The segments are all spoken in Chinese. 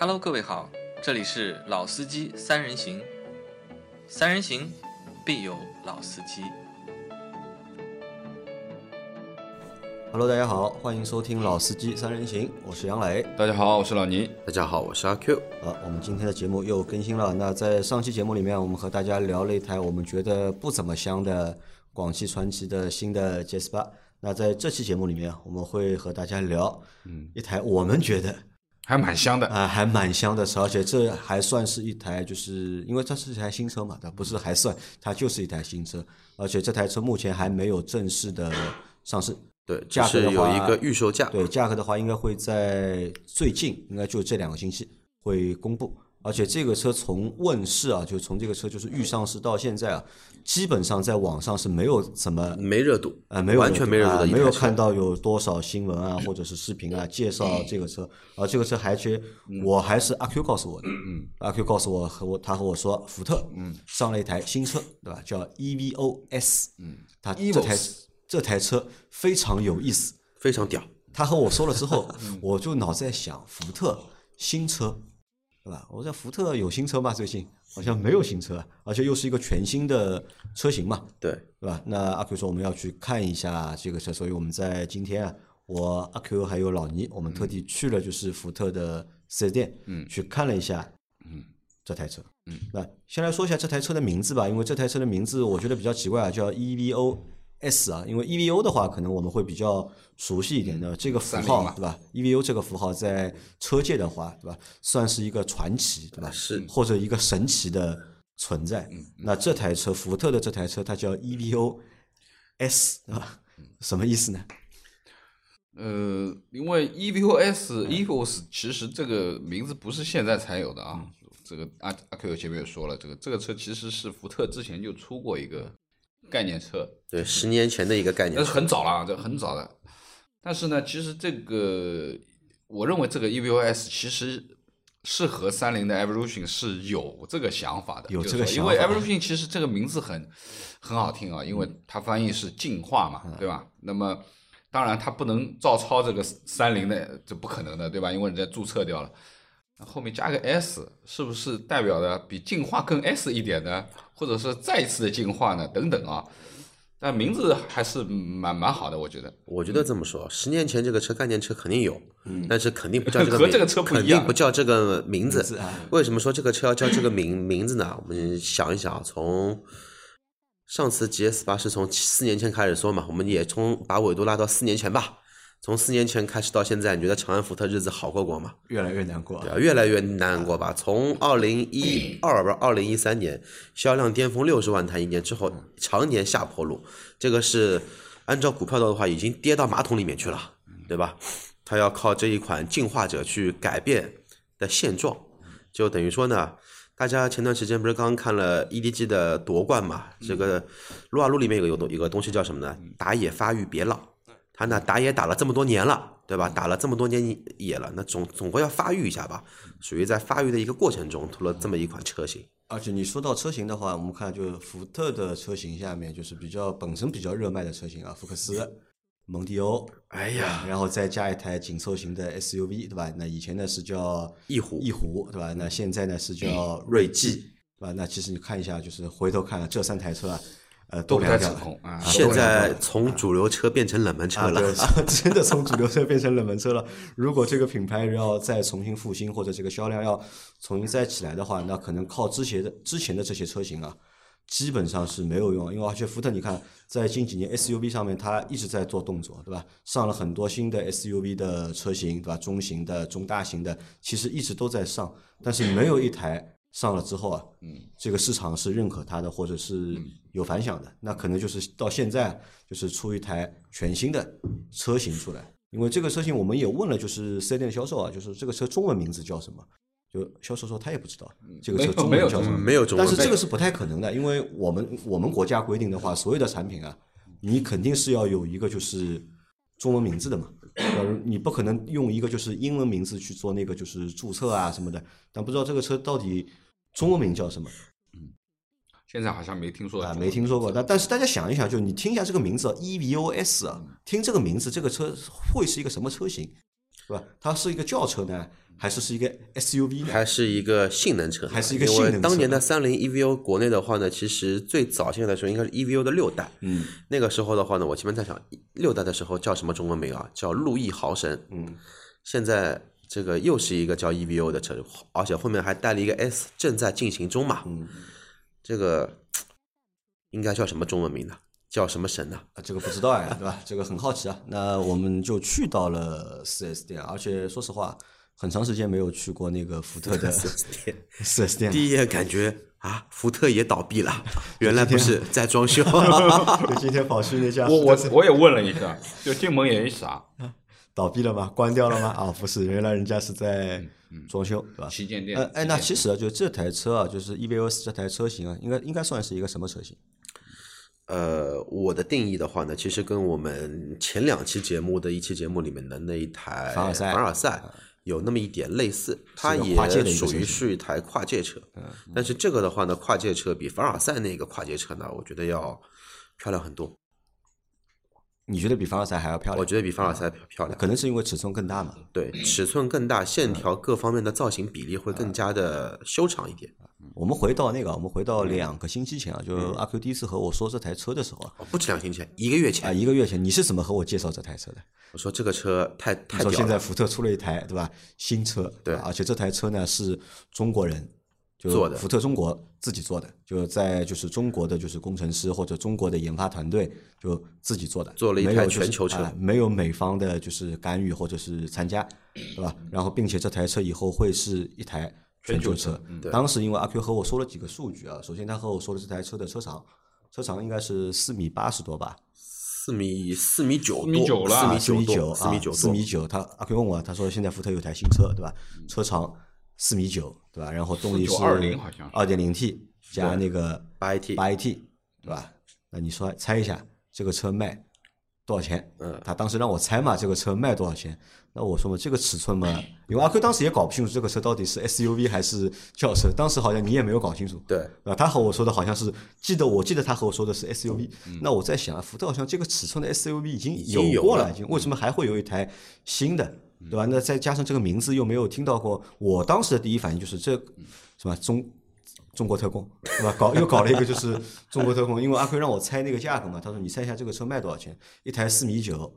Hello，各位好，这里是老司机三人行，三人行必有老司机。Hello，大家好，欢迎收听《老司机三人行》，我是杨磊。大家好，我是老倪。大家好，我是阿 Q。啊，我们今天的节目又更新了。那在上期节目里面，我们和大家聊了一台我们觉得不怎么香的广汽传祺的新的 GS 八。那在这期节目里面，我们会和大家聊，嗯，一台我们觉得还蛮香的啊，还蛮香的车，而且这还算是一台，就是因为它是一台新车嘛，它不是还算，它就是一台新车，而且这台车目前还没有正式的上市。对，价格的话是有一个预售价。对，价格的话应该会在最近，应该就这两个星期会公布。而且这个车从问世啊，就从这个车就是预上市到现在啊，基本上在网上是没有怎么没热度呃，没有完全没热度没有看到有多少新闻啊或者是视频啊介绍这个车。而这个车还其实我还是阿 Q 告诉我的，嗯，阿 Q 告诉我和我他和我说，福特嗯上了一台新车，对吧？叫 EVO S，嗯，他这台这台车非常有意思。非常屌。他和我说了之后，我就脑子在想，福特新车，对吧？我在福特有新车吗？最近好像没有新车，而且又是一个全新的车型嘛，对，对吧？那阿 Q 说我们要去看一下这个车，所以我们在今天啊，我阿 Q 还有老倪，我们特地去了就是福特的四 S 店，嗯去看了一下，嗯，这台车，嗯，那先来说一下这台车的名字吧，因为这台车的名字我觉得比较奇怪啊，叫 EVO。S 啊，因为 EVO 的话，可能我们会比较熟悉一点的这个符30嘛号对吧？EVO 这个符号在车界的话，对吧，算是一个传奇，对吧？是或者一个神奇的存在。那这台车，福特的这台车，它叫 EVO S，对吧？什么意思呢？呃，因为 EVOS EVOS 其实这个名字不是现在才有的啊。这个阿阿 Q 前面也说了，这个这个车其实是福特之前就出过一个概念车，对，十年前的一个概念但是。很早了，啊，这很早的。但是呢，其实这个我认为这个 EVOS 其实是和三菱的 Evolution 是有这个想法的，有这个想法 Evolution 其实这个名字很很好听啊，因为它翻译是进化嘛，对吧？那么当然它不能照抄这个三菱的，这不可能的，对吧？因为人家注册掉了。那后面加个 S，是不是代表的比进化更 S 一点呢？或者是再次的进化呢？等等啊，但名字还是蛮蛮好的，我觉得。我觉得这么说，十年前这个车概念车肯定有，但是肯定不叫这个 名和这个车不一肯定不叫这个名字。为什么说这个车要叫这个名 名字呢？我们想一想啊，从上次 GS 八是从四年前开始说嘛，我们也从把纬度拉到四年前吧。从四年前开始到现在，你觉得长安福特日子好过过吗？越来越难过对。啊，越来越难过吧。从二零一二不是二零一三年销量巅峰六十万台一年之后，常年下坡路，这个是按照股票的话已经跌到马桶里面去了，对吧？它要靠这一款进化者去改变的现状，就等于说呢。大家前段时间不是刚刚看了 EDG 的夺冠嘛？这个撸啊撸里面有个有东有个东西叫什么呢？打野发育别老。他呢打野打了这么多年了，对吧？打了这么多年野了，那总总归要发育一下吧，属于在发育的一个过程中出了这么一款车型。而且你说到车型的话，我们看就是福特的车型下面就是比较本身比较热卖的车型啊，福克斯、蒙迪欧，哎呀，然后再加一台紧凑型的 SUV，对吧？那以前呢是叫翼虎翼虎，对吧？那现在呢是叫锐际，对吧？那其实你看一下，就是回头看这三台车啊，呃，都不太凉掉了成功啊。现在从主流车变成冷门车啊，了。对，真的从主流车变成冷门车了。如果这个品牌要再重新复兴，或者这个销量要重新再起来的话，那可能靠之前的之前的这些车型啊，基本上是没有用。因为而且福特，你看在近几年 SUV 上面，它一直在做动作，对吧？上了很多新的 SUV 的车型，对吧？中型的、中大型的，其实一直都在上，但是没有一台上了之后啊，嗯，这个市场是认可它的，或者是有反响的，那可能就是到现在就是出一台全新的车型出来。因为这个车型我们也问了，就是四 S 店的销售啊，就是这个车中文名字叫什么？就销售说他也不知道这个车中文叫什么，没有中文但是这个是不太可能的，因为我们我们国家规定的话，所有的产品啊，你肯定是要有一个就是中文名字的嘛。呃，你不可能用一个就是英文名字去做那个就是注册啊什么的，但不知道这个车到底中文名叫什么嗯现在好像没听说啊？没听说过。但但是大家想一想，就你听一下这个名字 EVOS 啊，听这个名字，这个车会是一个什么车型？对吧？它是一个轿车呢，还是是一个 SUV 呢？还是一个性能车，还是一个性能车当年的三菱 EVO 国内的话呢，其实最早现在的时候应该是 EVO 的六代，嗯，那个时候的话呢，我前面在想六代的时候叫什么中文名啊？叫路易豪神，嗯，现在这个又是一个叫 EVO 的车，而且后面还带了一个 S，正在进行中嘛，嗯，这个应该叫什么中文名呢？叫什么神呢？啊，这个不知道呀，对吧？这个很好奇啊。那我们就去到了四 S 店，而且说实话，很长时间没有去过那个福特的四 S 店 4S 店。第一眼感觉啊，福特也倒闭了，原来不是在装修。就 今天跑去那家我我我也问了一下，就进门也一傻，倒闭了吗？关掉了吗？啊，不是，原来人家是在装修，对吧？旗舰店呃，哎，那其实啊，就这台车啊，就是 EVOS 这台车型啊，应该应该算是一个什么车型？呃，我的定义的话呢，其实跟我们前两期节目的一期节目里面的那一台凡尔赛凡尔赛有那么一点类似，它也属于是一台跨界车。但是这个的话呢，跨界车比凡尔赛那个跨界车呢，我觉得要漂亮很多。你觉得比凡尔赛还要漂亮？我觉得比凡尔赛漂亮，可能是因为尺寸更大嘛。对，尺寸更大，线条各方面的造型比例会更加的修长一点。我们回到那个，我们回到两个星期前啊，就阿 Q 第一次和我说这台车的时候啊，哦不止两个星期前，一个月前。啊，前，一个月前，你是怎么和我介绍这台车的？我说这个车太太屌了。现在福特出了一台对吧？新车，对。而且这台车呢是中国人就做的。福特中国自己做的，就在就是中国的就是工程师或者中国的研发团队就自己做的，做了一台没有就是全球车。啊没有美方的就是干预或者是参加，对吧？然后并且这台车以后会是一台全球车。对当时因为阿 Q 和我说了几个数据啊，首先他和我说的这台车的车长，车长应该是四米八十多吧，四米四米九四米九多，了四米九四米九啊，四，米九。他阿 Q 问我，他说现在福特有台新车，对吧？车长四米九，对吧？然后动力是4920好像是二点零 T 加那个八 AT 八 AT，对吧？那你说猜一下这个车卖多少钱？嗯他当时让我猜嘛，这个车卖多少钱？那我说嘛，这个尺寸嘛，因为阿 Q 当时也搞不清楚这个车到底是 SUV 还是轿车，当时好像你也没有搞清楚。对，啊，他和我说的好像是，记得我记得他和我说的是 SUV，、那我在想啊，福特好像这个尺寸的 SUV 已经有过了，了已经为什么还会有一台新的，对吧？那再加上这个名字又没有听到过，我当时的第一反应就是这，是吧？中中国特供，对吧？搞又搞了一个就是中国特供，因为阿奎让我猜那个价格嘛，他说你猜一下这个车卖多少钱？一台四米九，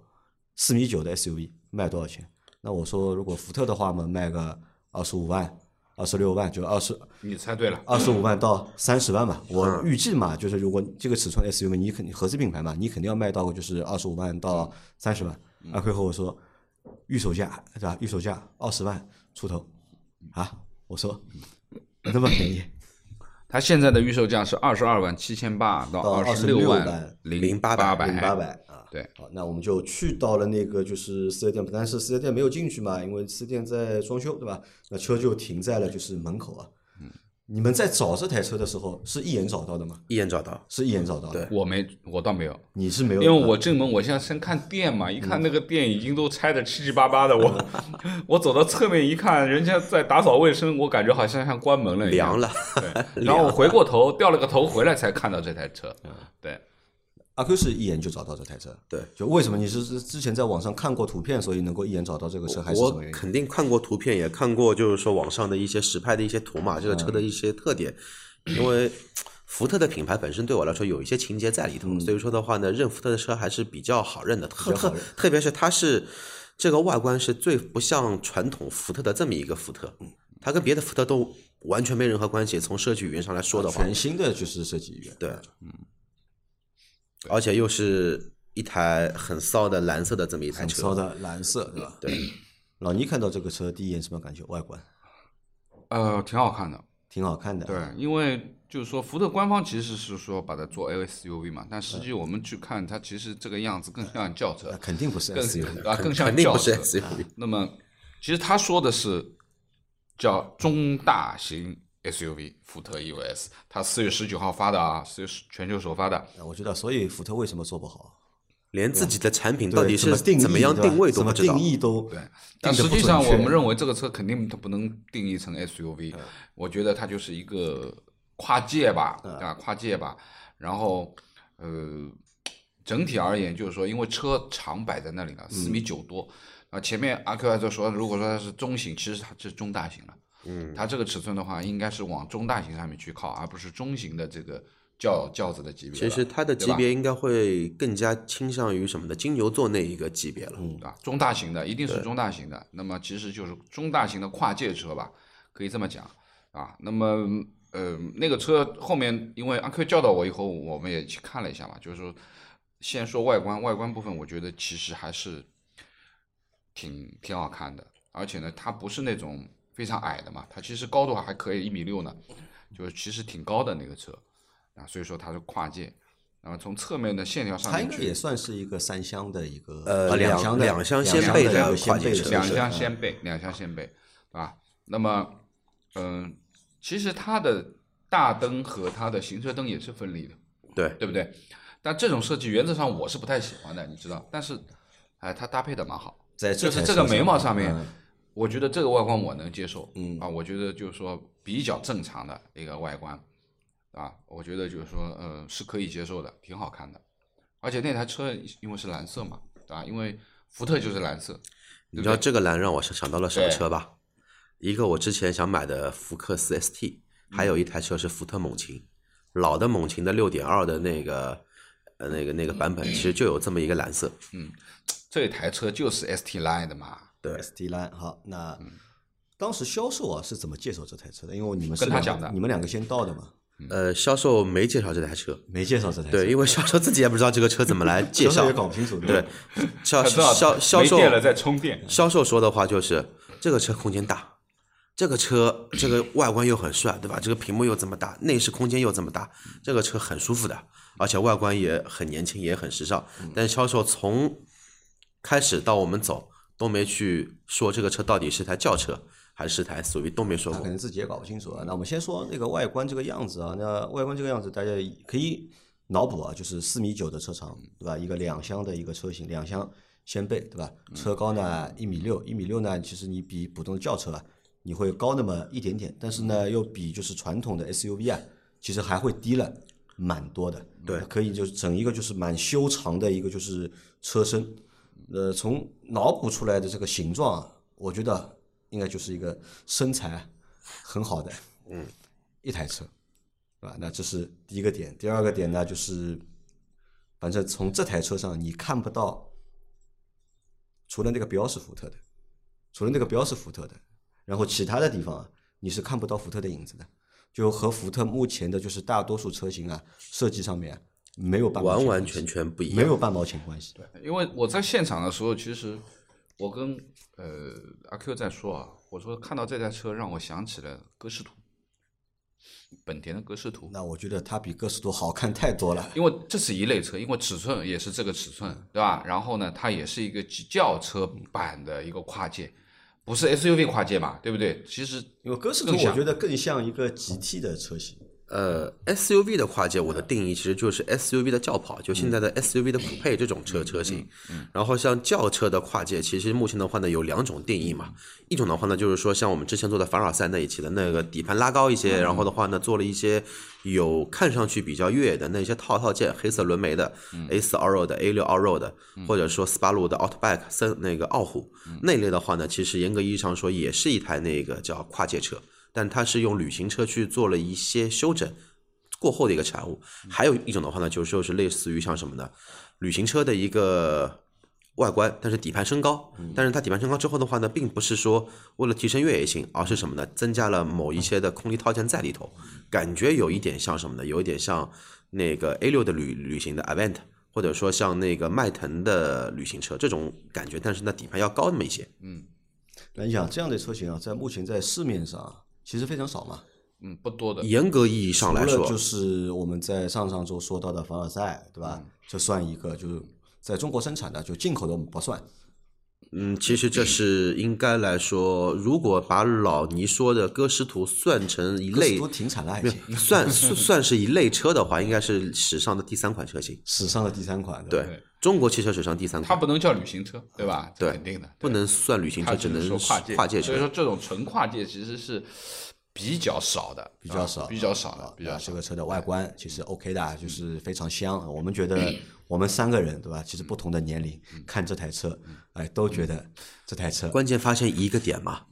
四米九的 SUV 卖多少钱？那我说如果福特的话嘛，卖个二十五万、二十六万，就二十你猜对了，二十五万到三十万嘛，我预计嘛，就是如果这个尺寸 SUV，你肯定合资品牌嘛，你肯定要卖到就是二十五万到三十万。阿奎和我说，预售价对吧？预售价二十万出头啊，我说那么便宜，它现在的预售价是二十二万七千八到到二十26万万零0800百零八百啊。对，好，那我们就去到了那个就是四 S 店，但是四 S 店没有进去嘛，因为四 S 店在装修，对吧？那车就停在了就是门口啊。你们在找这台车的时候是一眼找到的吗？一眼找到。是一眼找到的。对我没，我倒没有，你是没有，因为我进门，我现在先看店嘛，一看那个店已经都拆的七七八八的，我 我走到侧面一看，人家在打扫卫生，我感觉好像像关门了一样凉。了，对，然后我回过头，掉了个头回来才看到这台车。对，阿 Q 是一眼就找到这台车。对，就为什么你是是之前在网上看过图片，所以能够一眼找到这个车，还是什我么原因？肯定看过图片，也看过就是说网上的一些实拍的一些图嘛，这个车的一些特点，因为。福特的品牌本身对我来说有一些情节在里头，所以说的话呢，认福特的车还是比较好认的，特特较好特别是它是这个外观是最不像传统福特的这么一个福特，它跟别的福特都完全没任何关系。从设计语言上来说的话，全新的就是设计语言。对，嗯，而且又是一台很骚的蓝色的这么一台车，很骚的蓝色，对吧？对，老倪看到这个车第一眼什么感觉？外观呃，挺好看的。挺好看的。对，因为就是说，福特官方其实是说把它做 SUV 嘛，但实际我们去看，它其实这个样子更像轿车，肯定不是更 SUV。啊更像肯定不是轿车。SUV。那么，其实他说的是叫中大型 SUV 福特 EOS，它四月十九号发的啊，四月十全球首发的。那我知道，所以福特为什么做不好？连自己的产品到底是怎么定怎么样定位都怎么不知道定。义都对，但实际上我们认为这个车肯定它不能定义成 SUV，我觉得它就是一个跨界吧，啊，跨界吧。然后，呃，整体而言就是说，因为车长摆在那里了，四米九多，啊，前面阿 Q 还在说，如果说它是中型，其实它是中大型了。嗯，它这个尺寸的话，应该是往中大型上面去靠，而不是中型的这个轿轿子的级别。其实它的级别应该会更加倾向于什么的金牛座那一个级别了。对吧？中大型的一定是中大型的，那么其实就是中大型的跨界车吧，可以这么讲啊。那么呃，那个车后面因为阿 Q 教导我以后，我们也去看了一下嘛，就是说先说外观，外观部分我觉得其实还是挺挺好看的，而且呢，它不是那种非常矮的嘛，它其实高度还可以一米六呢，就是其实挺高的那个车啊，所以说它是跨界。那么从侧面的线条上面去，它应该也算是一个三厢的一个呃两厢的两厢厢掀背的的一个跨界车掀背两厢掀背，两厢掀背，对吧？那么，嗯、其实它的大灯和它的行车灯也是分离的，对，对不对？但这种设计原则上我是不太喜欢的，你知道？但是，哎，它搭配的蛮好，在这就是这个眉毛上面，嗯我觉得这个外观我能接受，嗯啊，我觉得就是说比较正常的一个外观，啊，我觉得就是说，呃，是可以接受的，挺好看的。而且那台车因为是蓝色嘛，啊，因为福特就是蓝色，你知道这个蓝让我想想到了什么车吧？一个我之前想买的福克斯 ST，还有一台车是福特猛禽，老的猛禽的六点二的那个呃那个那个版本，其实就有这么一个蓝色。嗯这台车就是 ST Line 的嘛，对。ST Line 好，那当时销售啊是怎么介绍这台车的？因为你们是跟他讲的。你们两个先到的嘛，呃，销售没介绍这台车，没介绍这台车，对，因为销售自己也不知道这个车怎么来介绍。销售也。搞不清楚，对，销他知道销销售没电了再充电，销售说的话就是这个车空间大，这个车这个外观又很帅，对吧？这个屏幕又这么大，内饰空间又这么大，这个车很舒服的，而且外观也很年轻，也很时尚。但销售从开始到我们走都没去说这个车到底是台轿车还是台 SUV，都没说过他可。能自己也搞不清楚啊。那我们先说那个外观这个样子啊，那外观这个样子大家可以脑补啊，就是四米九的车长，对吧？一个两厢的一个车型，两厢掀背，对吧？车高呢一米六，一米六呢，其实你比普通的轿车啊，你会高那么一点点，但是呢，又比就是传统的 SUV 啊，其实还会低了蛮多的。对可以就是整一个就是蛮修长的一个就是车身，呃，从脑补出来的这个形状啊，我觉得应该就是一个身材很好的，嗯，一台车，是吧？那这是第一个点。第二个点呢，就是反正从这台车上你看不到，除了那个标是福特的，除了那个标是福特的，然后其他的地方啊，你是看不到福特的影子的，就和福特目前的就是大多数车型啊设计上面没有半毛完完全全不一样。没有半毛钱关系。对因为我在现场的时候，其实我跟呃阿 Q 在说啊，我说看到这台车让我想起了歌诗图，本田的歌诗图，那我觉得它比歌诗图好看太多了。因为这是一类车，因为尺寸也是这个尺寸，对吧？然后呢，它也是一个轿车版的一个跨界，不是 SUV 跨界嘛，对不对？其实因为歌诗图我觉得更像一个 GT 的车型，呃，SUV 的跨界，我的定义其实就是 SUV 的轿跑，就现在的 SUV 的酷配这种车车型。然后像轿车的跨界，其实目前的话呢有两种定义嘛，一种的话呢就是说像我们之前做的凡尔赛那一期的那个底盘拉高一些，然后的话呢做了一些有看上去比较越野的那些套套件，黑色轮眉的 A 四 Allroad 的 A 六 Allroad 的，或者说斯巴鲁的 Outback 森那个傲虎那类的话呢，其实严格意义上说也是一台那个叫跨界车。但它是用旅行车去做了一些修整过后的一个产物。还有一种的话呢，就是说是类似于像什么呢？旅行车的一个外观，但是底盘升高，但是它底盘升高之后的话呢，并不是说为了提升越野性，而是什么呢？增加了某一些的空力套件在里头，感觉有一点像什么呢？有一点像那个 A 六的旅旅行的 Avant。或者说像那个迈腾的旅行车这种感觉，但是呢底盘要高那么一些。嗯那你想这样的车型啊，在目前在市面上啊其实非常少嘛。嗯不多的，严格意义上来说，就是我们在上上周说到的凡尔赛，对吧？这算一个，就是在中国生产的，就进口的我们不算。嗯，其实这是应该来说，如果把老倪说的歌诗图算成一类，都停产了，已没有算算算是一类车的话，应该是史上的第三款车型。史上的第三款，对对，中国汽车史上第三款，它不能叫旅行车，对吧？对。肯定的，不能算旅行车，只只能说跨界，跨界车。所以说这种纯跨界其实是比较少的，啊比较少，比较少啊的，比较这。个车的外观其实 OK 的啊，就是非常香。我们觉得我们三个人对吧？其实不同的年龄看这台车，哎，都觉得这台车关键发现一个点嘛，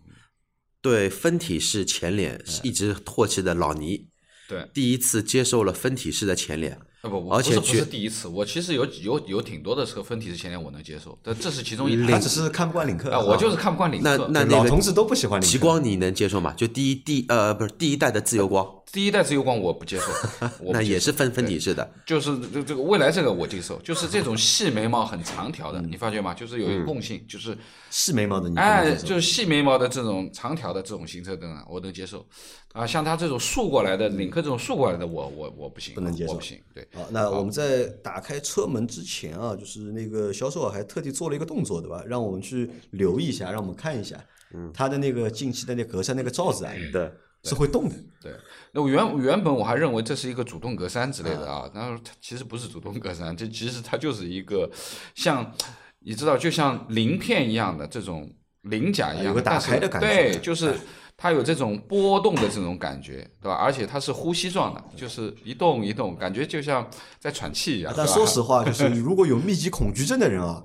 对分体式前脸一直唾弃的老倪，对，第一次接受了分体式的前脸，啊不，我而且不是不是第一次，我其实有有有挺多的车分体式前脸我能接受，但这是其中一台他只是看不惯领克啊，我就是看不惯领克。那那个老同志都不喜欢领克。极光你能接受吗？就第一第呃不是第一代的自由光，第一代自由光我不接受，那也是分分体式的，就是这这个未来这个我接受，就是这种细眉毛很长条的，你发觉吗？就是有一个共性，就是细眉毛的你哎，就是细眉毛的这种长条的这种行车灯啊，我能接受。啊，像它这种竖过来的领克这种竖过来的，我我我不行，不能接受我不行。对，好，那我们在打开车门之前啊，就是那个销售啊还特地做了一个动作，对吧？让我们去留意一下，让我们看一下，嗯，它的那个进气的那格栅那个罩子啊，对，是会动的。对，那我原原本我还认为这是一个主动格栅之类的啊，然后它其实不是主动格栅，这其实它就是一个像你知道，就像鳞片一样的这种鳞甲一样，有个打开的感觉对，就是它有这种波动的这种感觉，对吧？而且它是呼吸状的，就是一动一动，感觉就像在喘气一样。但说实话，就是 如果有密集恐惧症的人啊，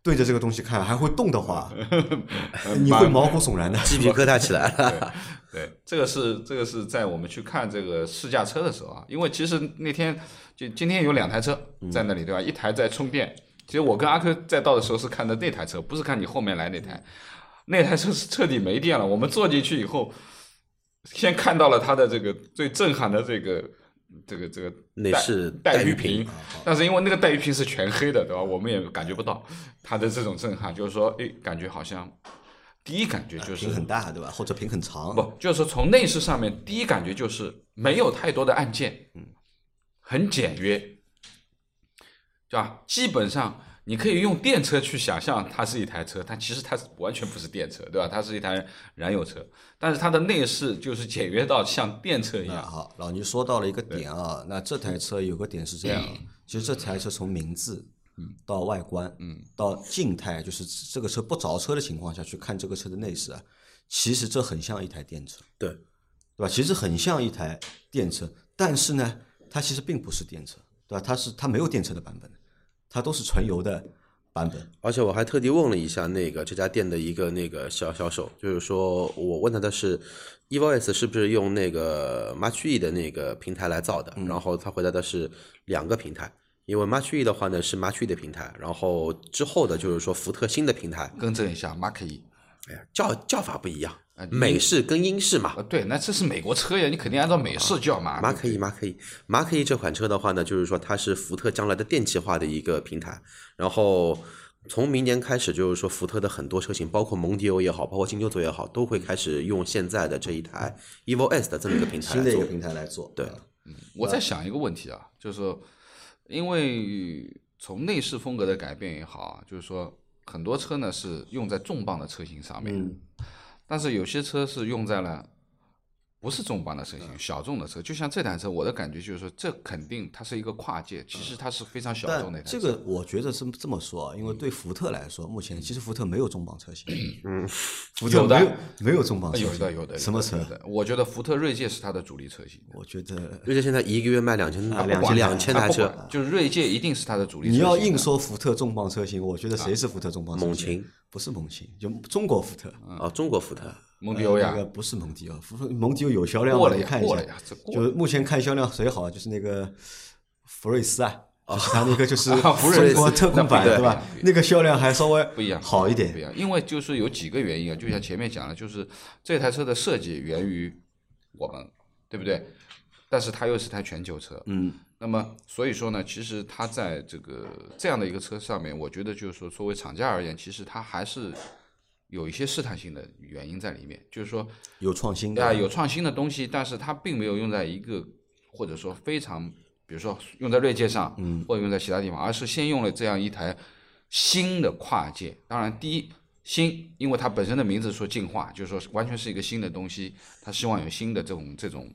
对着这个东西看还会动的话，你会毛骨悚然的。鸡皮疙瘩起来 了。对，这个是这个是在我们去看这个试驾车的时候啊，因为其实那天就今天有两台车在那里，对吧？一台在充电，其实我跟阿珂在到的时候是看的那台车，不是看你后面来那台，那台车是彻底没电了。我们坐进去以后，先看到了它的这个最震撼的这个这个这个带内饰带雨屏屏，但是因为那个带雨屏是全黑的，对吧？我们也感觉不到它的这种震撼，就是说，哎，感觉好像第一感觉就是屏很大，对吧？或者屏很长，不，就是从内饰上面，第一感觉就是没有太多的按键，嗯，很简约，对吧？基本上你可以用电车去想象它是一台车，但其实它是完全不是电车，对吧？它是一台燃油车，但是它的内饰就是简约到像电车一样。那好，老倪说到了一个点啊，那这台车有个点是这样，其实这台车从名字，嗯到外观，嗯，到静态，就是这个车不着车的情况下去看这个车的内饰啊，其实这很像一台电车，对，对吧？其实很像一台电车，但是呢，它其实并不是电车，对吧？它是它没有电车的版本，它都是纯油的版本。而且我还特地问了一下那个这家店的一个那个销销售，就是说我问他的是，evo S 是不是用那个 March E 的那个平台来造的？然后他回答的是两个平台，因为 March E 的话呢是 March E 的平台，然后之后的就是说福特新的平台，更正一下，Mark 一，哎呀叫叫法不一样啊，美式跟英式嘛。呃，对，那这是美国车呀，你肯定按照美式叫嘛。马可以，马可以，马可以这款车的话呢，就是说它是福特将来的电气化的一个平台，然后从明年开始，就是说福特的很多车型，包括蒙迪欧也好，包括金牛座也好，都会开始用现在的这一台 Evo S 的这么一个平台来做新的一个。平台来做，对嗯我在想一个问题啊，就是说，因为从内饰风格的改变也好啊，就是说很多车呢是用在重磅的车型上面，嗯但是有些车是用在了不是重磅的车型，小众的车，就像这台车，我的感觉就是说，这肯定它是一个跨界，其实它是非常小众的一台车。这个我觉得是这么说啊，因为对福特来说，目前其实福特没有重磅车型，嗯，福特有的没有没有重磅车型，有的有的什么车？的，我觉得福特锐界是它的主力车型。我觉得锐界现在一个月卖两千台两2000两千台车，就是锐界一定是它的主力车型。你要硬说福特重磅车型，我觉得谁是福特重磅车型？猛禽不是猛禽，就中国福特。啊，中国福特蒙迪欧呀呃那，个不是蒙迪欧，福蒙迪欧有销量了呀看一下。过了呀就目前看销量谁好，就是那个福瑞斯啊，就是它那个就是 中国特供版对吧？那个销量还稍微不一样，好一点。不一样，因为就是有几个原因啊，就像前面讲的，就是这台车的设计源于我们，对不对？但是它又是台全球车，嗯，那么所以说呢，其实它在这个这样的一个车上面，我觉得就是说，作为厂家而言，其实它还是有一些试探性的原因在里面，就是说有创新对啊，的，有创新的东西，但是它并没有用在一个或者说非常，比如说用在锐界上，嗯，或者用在其他地方，而是先用了这样一台新的跨界。当然，第一新，因为它本身的名字说进化，就是说完全是一个新的东西，它希望有新的这种这种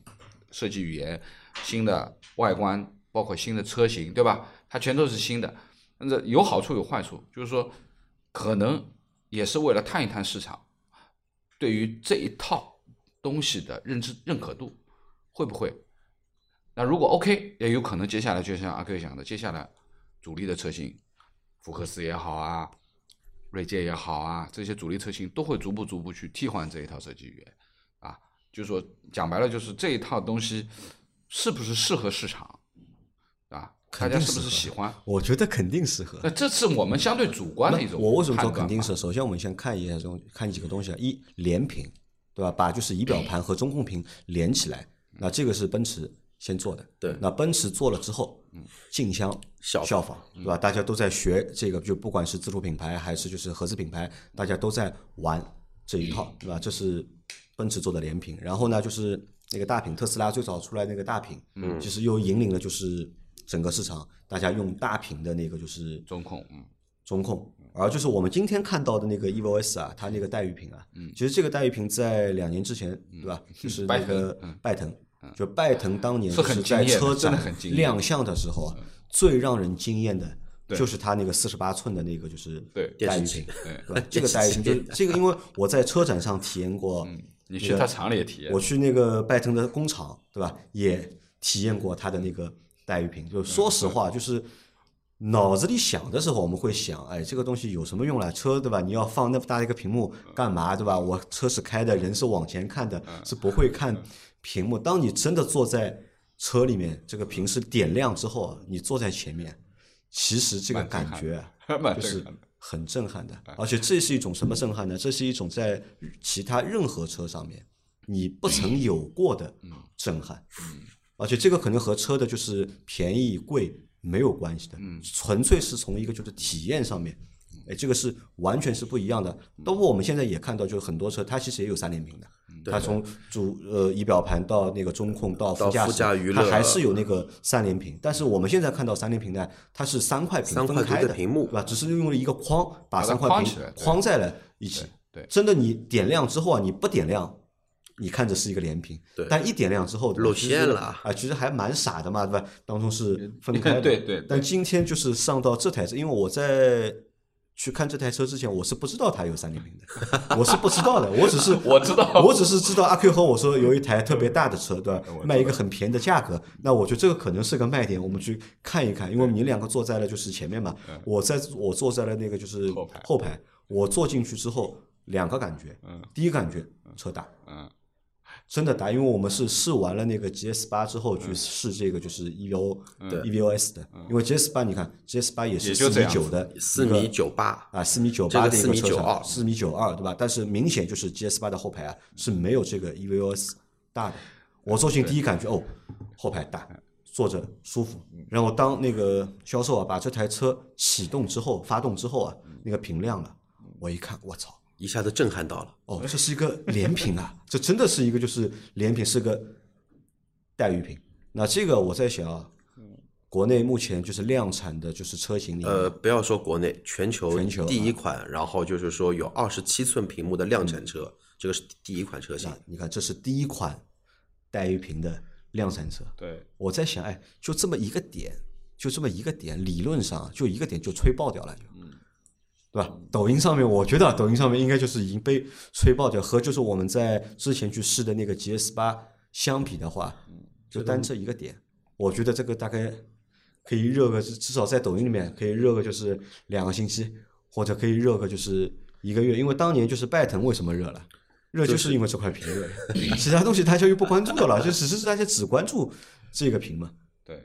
设计语言、新的外观，包括新的车型，对吧？它全都是新的，但是有好处有坏处，就是说可能也是为了探一探市场。对于这一套东西的认知认可度会不会？那如果 OK，也有可能接下来就像阿 Q 讲的，接下来主力的车型，福克斯也好啊，锐界也好啊，这些主力车型都会逐步逐步去替换这一套设计语言啊。就说讲白了，就是这一套东西是不是适合市场？大肯定家是不是喜欢？我觉得肯定适合。那这是我们相对主观的一种我为什么说肯定是？首先，我们先看一下这种看几个东西啊，一连屏，对吧？把就是仪表盘和中控屏连起来，那这个是奔驰先做的。对那奔驰做了之后，竞相效效仿，对吧？大家都在学这个，就不管是自主品牌还是就是合资品牌，大家都在玩这一套，对吧？这是奔驰做的连屏。然后呢，就是那个大屏，特斯拉最早出来那个大屏，嗯，其实又引领了就是整个市场，大家用大屏的那个就是中控，嗯，中控，而就是我们今天看到的那个 EVOS 啊，它那个带鱼屏啊，嗯，其实这个带鱼屏在两年之前，对吧？就是那个拜腾，就拜腾当年是是在车展亮相的时候啊，最让人惊艳的就是它那个四十八寸的那个就是对。带鱼电视机屏，对？这个 带鱼屏。就是这个，因为我在车展上体验过，你去他厂里也体验。我，去那个拜腾的工厂，对吧？也体验过它的那个带鱼屏。就说实话，就是脑子里想的时候，我们会想，哎，这个东西有什么用啦？车对吧？你要放那么大的一个屏幕干嘛？对吧？我车是开的，人是往前看的，是不会看屏幕。当你真的坐在车里面，这个屏是点亮之后啊，你坐在前面，其实这个感觉 就是很震撼的。而且这是一种什么震撼呢？这是一种在其他任何车上面你不曾有过的震撼。而且这个可能和车的就是便宜贵没有关系的，纯粹是从一个就是体验上面。哎，这个是完全是不一样的。包括我们现在也看到，就是很多车它其实也有三连屏的，它从主呃仪表盘到那个中控到到副驾驶它还是有那个三连屏。但是我们现在看到三连屏呢，它是三块屏分开的屏幕对吧？只是用了一个框把三块屏框在了一起。对对真的你点亮之后啊，你不点亮，你看着是一个连屏，对但一点亮之后露馅了啊，其实还蛮傻的嘛，对吧？当中是分开的，对对对但今天就是上到这台车，因为我在去看这台车之前，我是不知道它有三点屏的，我是不知道的，我只是我知道我只是知道阿 Q 和我说有一台特别大的车，对吧？卖一个很便宜的价格，那我觉得这个可能是个卖点，我们去看一看，因为你两个坐在了就是前面嘛，我在我坐在了那个就是后排后排，我坐进去之后两个感觉，第一个感觉车大，嗯，真的大，因为我们是试完了那个 GS 八之后去试这个就是 EVO 的 EVOS 的，因为 GS 八你看 GS 八也是四米九的四米九八，啊，四米九这个4八的一个车米92长，四米九二，对吧？但是明显就是 GS 八的后排啊是没有这个 EVOS 大的。我坐进第一感觉哦，后排大，坐着舒服。然后当那个销售啊把这台车启动之后，发动之后啊，那个屏亮了，我一看，我操！一下子震撼到了。哦，这是一个连屏啊，这真的是一个就是连屏，是个带鱼屏。那这个我在想啊，国内目前就是量产的就是车型里面，呃，不要说国内，全球全球啊第一款，然后就是说有二十七寸屏幕的量产车，这个是第一款车型。你看这是第一款带鱼屏的量产车。对，我在想，哎，就这么一个点，就这么一个点，理论上就一个点就吹爆掉了，就，对吧？抖音上面，我觉得啊抖音上面应该就是已经被吹爆掉，和就是我们在之前去试的那个 GS 八相比的话，就单这一个点，我觉得这个大概可以热个，至至少在抖音里面可以热个就是两个星期，或者可以热个就是一个月，因为当年就是拜腾为什么热了？热就是因为这块屏热的，其他东西大家又不关注的了，就只是大家只关注这个屏嘛。对，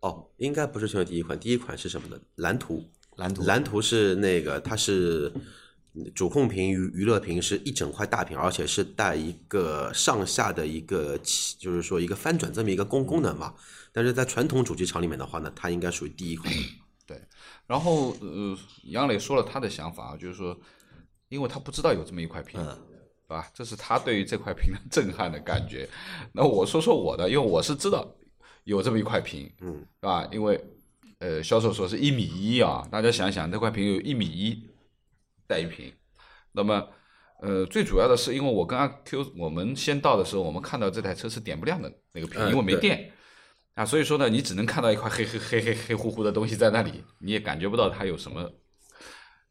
哦，应该不是全球第一款，第一款是什么呢？蓝图。蓝图蓝图是那个，它是主控屏、娱娱乐屏是一整块大屏，而且是带一个上下的一个，就是说一个翻转这么一个功功能嘛。但是在传统主机厂里面的话呢，它应该属于第一款。对，然后呃，杨磊说了他的想法啊，就是说，因为他不知道有这么一块屏，对吧？这是他对于这块屏的震撼的感觉。那我说说我的，因为我是知道有这么一块屏，嗯，是吧？因为呃，销售说是一米一啊，大家想想，那块屏有一米一带一屏，那么。呃，最主要的是，因为我跟阿 Q 我们先到的时候，我们看到这台车是点不亮的那个屏，嗯因为没对电。啊，所以说呢，你只能看到一块黑黑黑黑黑乎乎的东西在那里，你也感觉不到它有什么。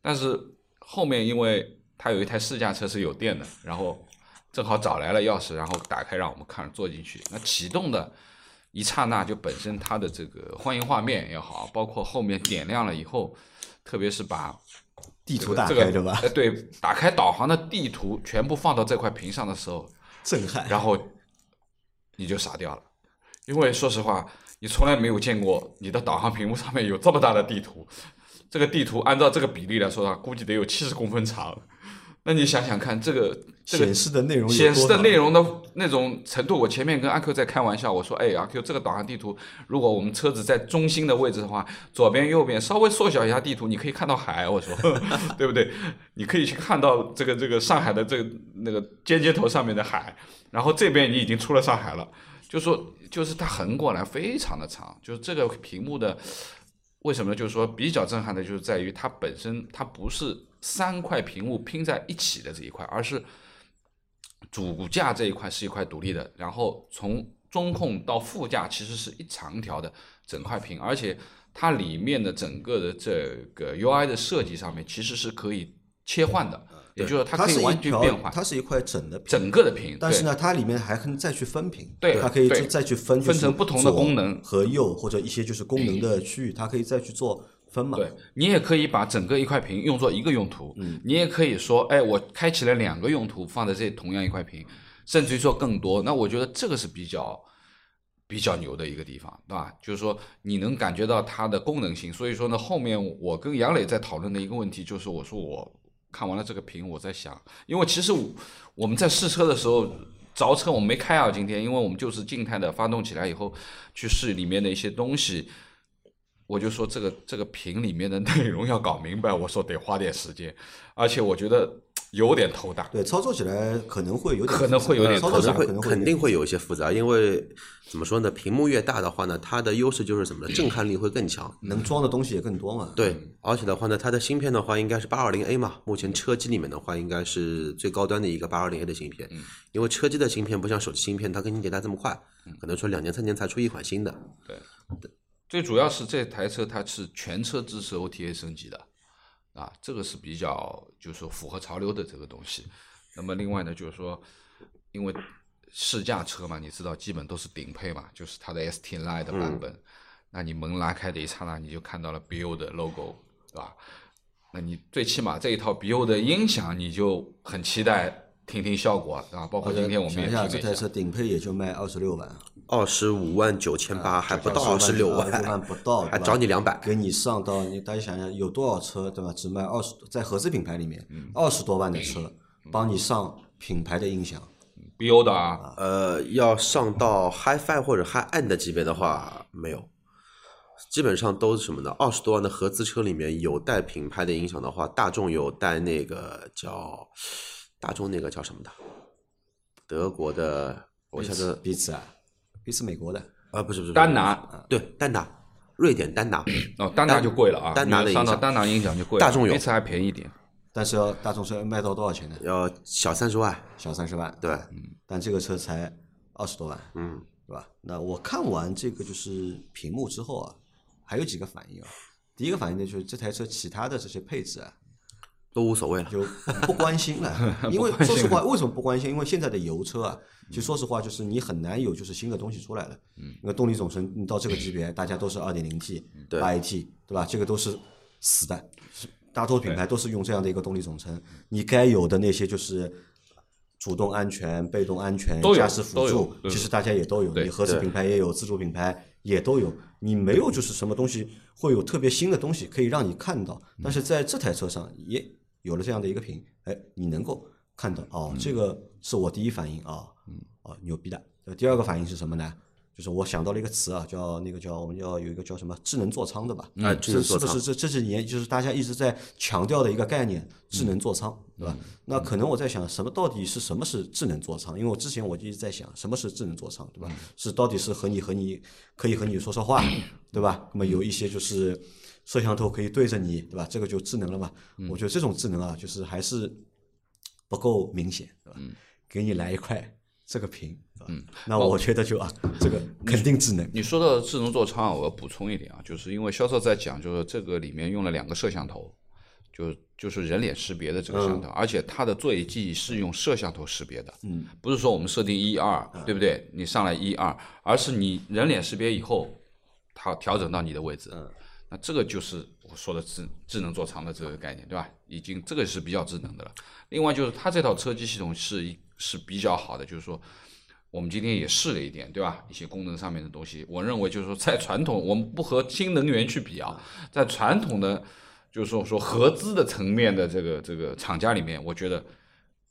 但是后面因为它有一台试驾车是有电的，然后正好找来了钥匙，然后打开让我们看坐进去。那启动的一刹那，就本身它的这个欢迎画面也好，包括后面点亮了以后，特别是把地图打开对吧？呃，对，打开导航的地图全部放到这块屏上的时候，震撼。然后你就傻掉了，因为说实话，你从来没有见过你的导航屏幕上面有这么大的地图。这个地图按照这个比例来说的话，估计得有七十公分长。那你想想看，这个这个显示的内容显示的内容的那种程度，我前面跟阿 Q 在开玩笑，我说，哎，阿 Q 这个导航地图，如果我们车子在中心的位置的话，左边右边稍微缩小一下地图，你可以看到海，我说，对不对？你可以去看到这个这个上海的这个那个尖尖头上面的海，然后这边你已经出了上海了，就说就是它横过来非常的长，就是这个屏幕的。为什么呢？就是说比较震撼的，就是在于它本身它不是三块屏幕拼在一起的这一块，而是主驾这一块是一块独立的，然后从中控到副驾其实是一长条的整块屏，而且它里面的整个的这个 UI 的设计上面其实是可以切换的，也就是说它可以完全条变化它是一块整的屏，整个的屏。但是呢，它里面还可以再去分屏，对它可以再去分，分成不同的功能和右或者一些就是功能的区域，它可以再去做分嘛。对你也可以把整个一块屏用作一个用途，嗯你也可以说，哎，我开启了两个用途放在这同样一块屏，甚至于说更多。那我觉得这个是比较比较牛的一个地方，对吧？就是说你能感觉到它的功能性。所以说呢，后面我跟杨磊在讨论的一个问题就是，我说我看完了这个屏，我在想，因为其实我我们在试车的时候。着车我们没开啊，今天，因为我们就是静态的发动起来以后去试里面的一些东西，我就说这个这个屏里面的内容要搞明白，我说得花点时间，而且我觉得有点头大。对，操作起来可能会有点，可能会有点操作起来可能会有点肯定会有一些复杂，因为怎么说呢，屏幕越大的话呢，它的优势就是什么呢？震撼力会更强。能装的东西也更多嘛。对，而且的话呢，它的芯片的话应该是八二零 A 嘛，目前车机里面的话应该是最高端的一个八二零 A 的芯片，因为车机的芯片不像手机芯片，它更新迭代这么快，可能说两年三年才出一款新的。最主要是这台车它是全车支持 OTA 升级的，啊，这个是比较就是说符合潮流的这个东西。那么另外呢，就是说，因为试驾车嘛，你知道基本都是顶配嘛，就是它的 ST Line 的版本。那你门拉开的一刹那，你就看到了 BO 的 logo，对吧？那你最起码这一套 BO 的音响，你就很期待听听效果，啊，包括今天我们也听了一这台车顶配也就卖二十六万，二十五万九千八，还不到二十六万，万不到，还找你两百。给你上到你大家想想，有多少车对吧？只卖二十，在合资品牌里面，二十多万的车，帮你上品牌的音响，BO 的啊，呃，要上到 HiFi 或者 Hi-End 的级别的话，没有，基本上都是什么呢？二十多万的合资车里面有带品牌的音响的话，大众有带那个叫大众那个叫什么的，德国的，我一下子彼此啊，彼此美国的，啊不是不是丹拿对丹拿，瑞典丹拿，哦，丹拿就贵了啊，丹拿的音响你上到丹拿音响就贵了，大众有这次还便宜一点。但是要大众车卖到多少钱呢？要小三十万，小三十万，对，但这个车才二十多万，嗯，对吧？那我看完这个就是屏幕之后啊，还有几个反应啊。第一个反应呢，就是这台车其他的这些配置啊，都无所谓了。就不关心了，因为说实话，为什么不关心？因为现在的油车啊，其实说实话，就是你很难有就是新的东西出来了。嗯，因为动力总成你到这个级别，大家都是二点零 T、对八 AT，对吧？这个都是死的，是大多品牌都是用这样的一个动力总成。你该有的那些就是主动安全、被动安全驾驶辅助，其实大家也都有。你合资品牌也有，自主品牌也都有。你没有就是什么东西会有特别新的东西可以让你看到，但是在这台车上也有了这样的一个屏，哎，你能够看到哦，这个是我第一反应啊，哦，牛逼的。呃第二个反应是什么呢？就是我想到了一个词啊，叫那个叫我们叫有一个叫什么智能座舱的吧？啊智能座舱是是不是这这几年就是大家一直在强调的一个概念，智能座舱，对吧？那可能我在想，什么到底是什么是智能座舱？因为我之前我就一直在想，什么是智能座舱，对吧？是到底是和你和你可以和你说说话，对吧？那么有一些就是摄像头可以对着你，对吧？这个就智能了嘛？我觉得这种智能啊，就是还是不够明显，对吧？给你来一块这个屏，嗯，那我觉得就啊，这个肯定智能，你说到智能座舱啊，我要补充一点啊，就是因为销售在讲，就是这个里面用了两个摄像头，就就是人脸识别的这个摄像头，而且它的座椅记忆是用摄像头识别的，嗯，不是说我们设定一二，对不对？你上来一二，而是你人脸识别以后，它调整到你的位置，嗯，那这个就是我说的智智能座舱的这个概念，对吧？已经这个是比较智能的了。另外就是它这套车机系统是一是比较好的，就是说。我们今天也试了一点，对吧？一些功能上面的东西，我认为就是说，在传统，我们不和新能源去比啊，在传统的，就是说说合资的层面的这个这个厂家里面，我觉得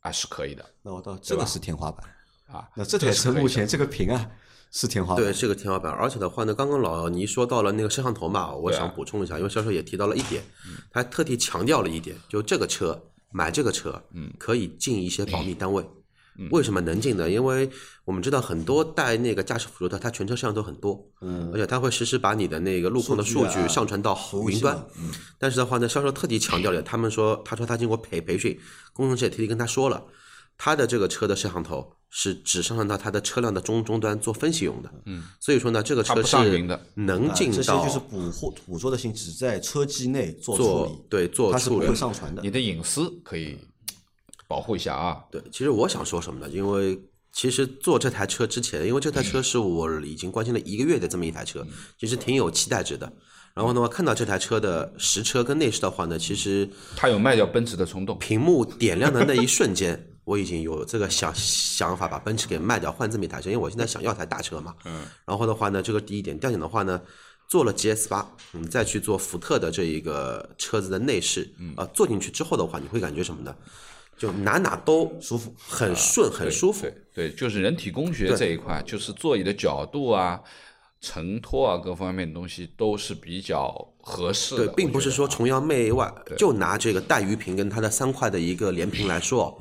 啊是可以的。那我到这个是天花板啊，那这台车目前这个屏啊是天花板，对，是个天花板。而且的话呢，刚刚老倪说到了那个摄像头嘛，我想补充一下，因为销售也提到了一点，他特地强调了一点，就这个车买这个车，嗯，可以进一些保密单位。为什么能进呢？因为我们知道很多带那个驾驶辅助的，它全车摄像头很多，嗯，而且它会实时把你的那个路况的数据上传到云端。嗯，但是的话呢，销售特地强调了，他们说，他说他经过培培训，工程师也特地跟他说了，他的这个车的摄像头是只上传到他的车辆的终终端做分析用的。嗯，所以说呢，这个车是能进到这些就是捕获捕捉的信息只在车机内做处理，对，做它是不会上传的。你的隐私可以。保护一下啊！对，其实我想说什么呢？因为其实做这台车之前，因为这台车是我已经关心了一个月的这么一台车，其实挺有期待值的。然后呢，看到这台车的实车跟内饰的话呢，其实它有卖掉奔驰的冲动。屏幕点亮的那一瞬间，我已经有这个想想法把奔驰给卖掉，换这么一台车，因为我现在想要台大车嘛。嗯。然后的话呢，这个第一点，第二点的话呢，做了 GS 八，你再去做福特的这一个车子的内饰，啊，坐进去之后的话，你会感觉什么呢？就哪哪都舒服，很顺，很舒服。对，就是人体工学这一块，就是座椅的角度啊、承托啊各方面的东西都是比较合适的。对，并不是说崇洋媚外。就拿这个带鱼屏跟它的三块的一个连屏来说，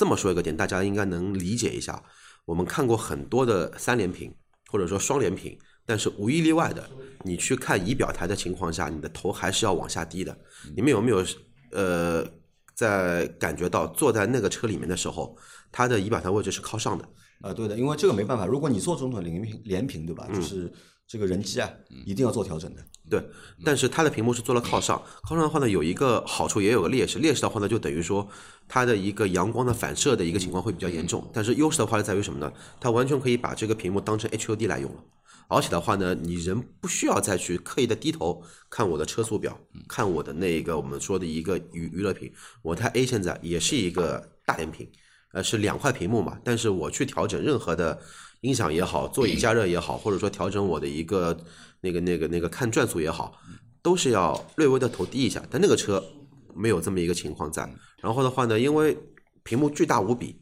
这么说一个点，大家应该能理解一下。我们看过很多的三连屏或者说双连屏，但是无一例外的，你去看仪表台的情况下，你的头还是要往下低的。你们有没有呃？在感觉到坐在那个车里面的时候，它的仪表台位置是靠上的。啊，对的，因为这个没办法，如果你做总统连屏连屏，对吧？就是这个人机啊，一定要做调整的。对，但是它的屏幕是做了靠上，靠上的话呢，有一个好处，也有个劣势。劣势的话呢，就等于说它的一个阳光的反射的一个情况会比较严重。但是优势的话在于什么呢？它完全可以把这个屏幕当成 HUD 来用了。而且的话呢，你人不需要再去刻意的低头看我的车速表，看我的那个我们说的一个娱娱乐屏。我台 A 现在也是一个大连屏，呃，是两块屏幕嘛。但是我去调整任何的音响也好，座椅加热也好，或者说调整我的一个那个那个那个看转速也好，都是要略微的头低一下。但那个车没有这么一个情况在。然后的话呢，因为屏幕巨大无比，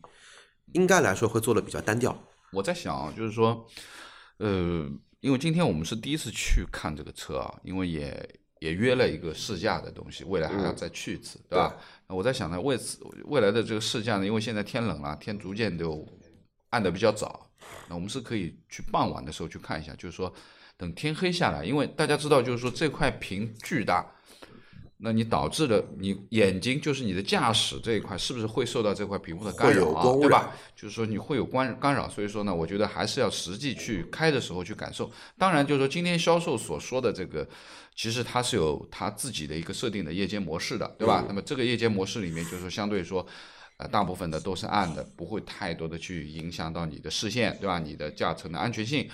应该来说会做的比较单调。我在想，就是说。呃，因为今天我们是第一次去看这个车啊，因为也也约了一个试驾的东西，未来还要再去一次，对吧？那我在想呢，为此未来的这个试驾呢，因为现在天冷了，天逐渐就暗的比较早，那我们是可以去傍晚的时候去看一下，就是说等天黑下来，因为大家知道，就是说这块屏巨大。那你导致的你眼睛就是你的驾驶这一块是不是会受到这块屏幕的干扰啊？对吧？就是说你会有干干扰，所以说呢，我觉得还是要实际去开的时候去感受。当然，就是说今天销售所说的这个，其实它是有它自己的一个设定的夜间模式的，对吧？那么这个夜间模式里面，就是说相对说，呃，大部分的都是暗的，不会太多的去影响到你的视线，对吧？你的驾乘的安全性，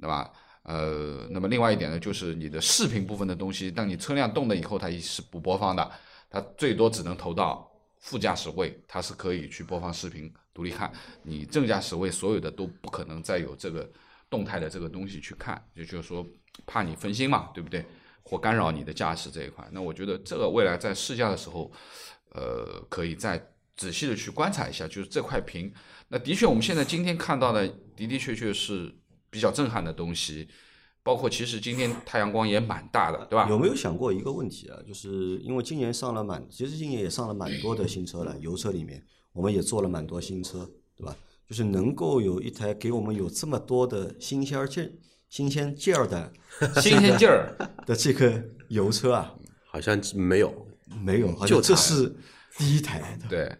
对吧？呃，那么另外一点呢，就是你的视频部分的东西，当你车辆动了以后，它是不播放的，它最多只能投到副驾驶位，它是可以去播放视频独立看。你正驾驶位所有的都不可能再有这个动态的这个东西去看，也就是说怕你分心嘛，对不对？或干扰你的驾驶这一块。那我觉得这个未来在试驾的时候，呃，可以再仔细的去观察一下，就是这块屏。那的确，我们现在今天看到的的的确确是。比较震撼的东西，包括其实今天太阳光也蛮大的，对吧？有没有想过一个问题啊？就是因为今年上了蛮，其实今年也上了蛮多的新车了，油车里面我们也做了蛮多新车，对吧？就是能够有一台给我们有这么多的新鲜劲、新鲜劲儿的 新鲜劲儿的这个油车啊，好像没有，没有，就这是第一台。对。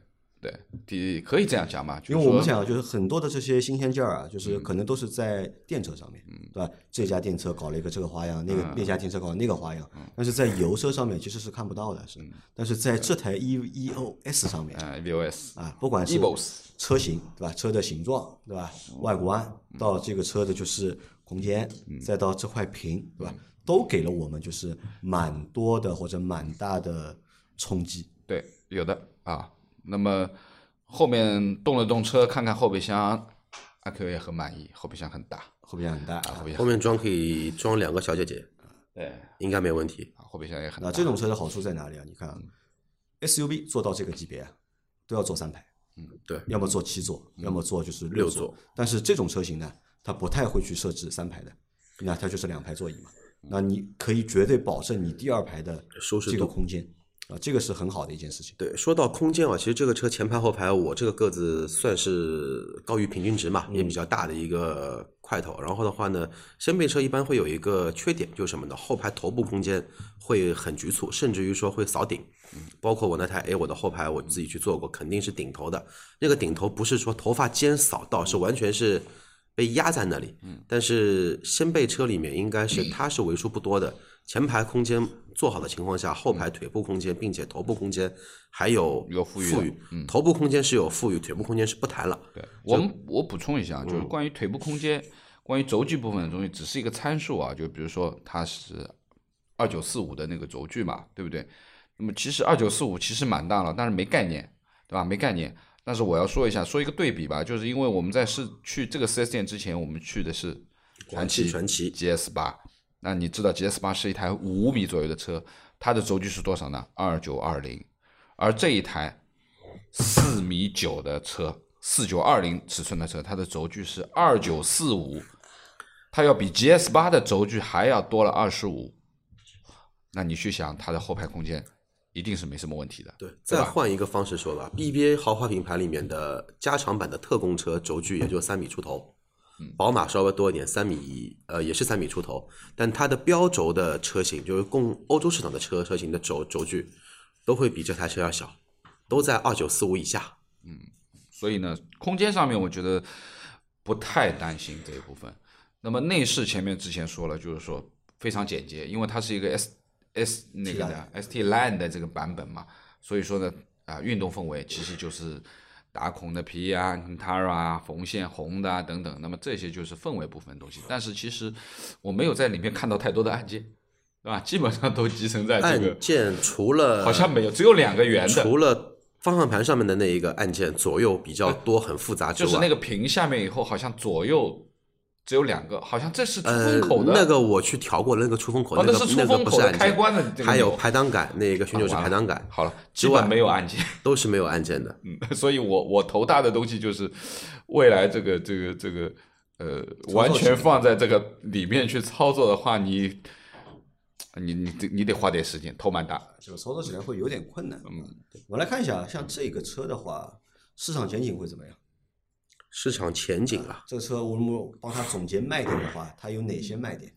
对，第可以这样讲嘛，就因为我们想，就是很多的这些新鲜劲儿啊，就是可能都是在电车上面，对吧？这家电车搞了一个这个花样，那个那家电车搞了那个花样，但是在油车上面其实是看不到的，是。但是在这台 E E O S 上面呃 VOS 啊，不管是车型对吧，车的形状对吧，外观到这个车的就是空间，再到这块屏对吧，都给了我们就是蛮多的或者蛮大的冲击。对，有的啊。那么后面动了动车，看看后备箱，阿 Q 也很满意，后备箱很大后备箱很大啊，后备箱后面装可以装两个小姐姐，对应该没问题。啊，后备箱也很大。那这种车的好处在哪里啊？你看啊，SUV 做到这个级别啊，都要坐三排，嗯对，要么坐七座，要么坐就是座六座。但是这种车型呢，它不太会去设置三排的，那它就是两排座椅嘛。那你可以绝对保证你第二排的这个空间啊，这个是很好的一件事情。对，说到空间啊，其实这个车前排后排，我这个个子算是高于平均值嘛，也比较大的一个块头。然后的话呢，掀背车一般会有一个缺点，就是什么呢？后排头部空间会很局促，甚至于说会扫顶。包括我那台 A，我的后排我自己去做过，肯定是顶头的。那个顶头不是说头发尖扫到，是完全是被压在那里。但是掀背车里面应该是 它是为数不多的，前排空间做好的情况下，后排腿部空间，并且头部空间还有有富裕的富裕，头部空间是有富裕，腿部空间是不谈了。对我们，我补充一下，嗯就是关于腿部空间，关于轴距部分的东西，只是一个参数啊。就比如说它是二九四五的那个轴距嘛，对不对？那么其实二九四五其实蛮大了，但是没概念，对吧？没概念。但是我要说一下，说一个对比吧，就是因为我们在是去这个 4S 店之前，我们去的是传奇传奇 GS 八。那你知道 GS 八是一台五米左右的车，它的轴距是多少呢？二九二零，而这一台四米九的车，四九二零尺寸的车，它的轴距是二九四五，它要比 GS 八的轴距还要多了二十五。那你去想，它的后排空间一定是没什么问题的。对，再换一个方式说吧，BBA 豪华品牌里面的加长版的特供车轴距也就三米出头，宝马稍微多一点，三米呃也是三米出头，但它的标轴的车型，就是供欧洲市场的车车型的轴轴距，都会比这台车要小，都在二九四五以下。嗯所以呢，空间上面我觉得不太担心这一部分。那么内饰前面之前说了，就是说非常简洁，因为它是一个 S S 那个的 ST Line 的这个版本嘛，所以说呢，啊，运动氛围其实就是打孔的皮啊、Tara 啊、缝线红的啊等等，那么这些就是氛围部分的东西。但是其实我没有在里面看到太多的按键，对吧？基本上都集成在这个按，键除了好像没有，只有两个圆的，除了方向盘上面的那一个按键左右比较多很复杂，就是那个屏下面以后好像左右只有两个，好像这是出呃风口的。那个我去调过那个出风口，哦那个是出风口的不是按键开关的这个还有排档杆，那个旋钮是啊完了排档杆，好了，之外基本没有按键。都是没有按键的。嗯，所以我我头大的东西就是未来这个这个这个呃，完全放在这个里面去操作的话，你你你得你得花点时间，头蛮大。这个操作起来会有点困难。嗯，我来看一下，像这个车的话，市场前景会怎么样？市场前景啊，这个车我们帮他总结卖点的话，它有哪些卖点？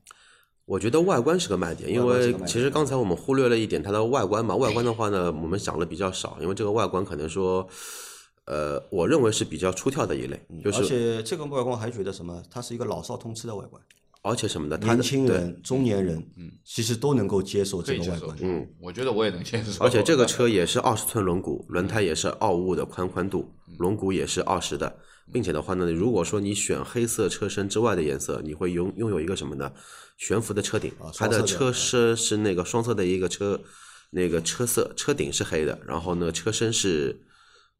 我觉得外观是个卖点，因为其实刚才我们忽略了一点它的外观嘛。外观的话呢，我们想的比较少，因为这个外观可能说，呃，我认为是比较出挑的一类，就是而且这个外观还觉得什么？它是一个老少通吃的外观，而且什么的，年轻人、中年人，嗯，其实都能够接受这个外观。，嗯，我觉得我也能接受。而且这个车 也是二十寸轮毂，轮胎也是奥雾的宽宽度，轮毂也是二十的，并且的话呢，如果说你选黑色车身之外的颜色，你会拥拥有一个什么呢？悬浮的车顶啊，它的车身是那个双色的一个车，那个车色，车顶是黑的，然后呢，车身是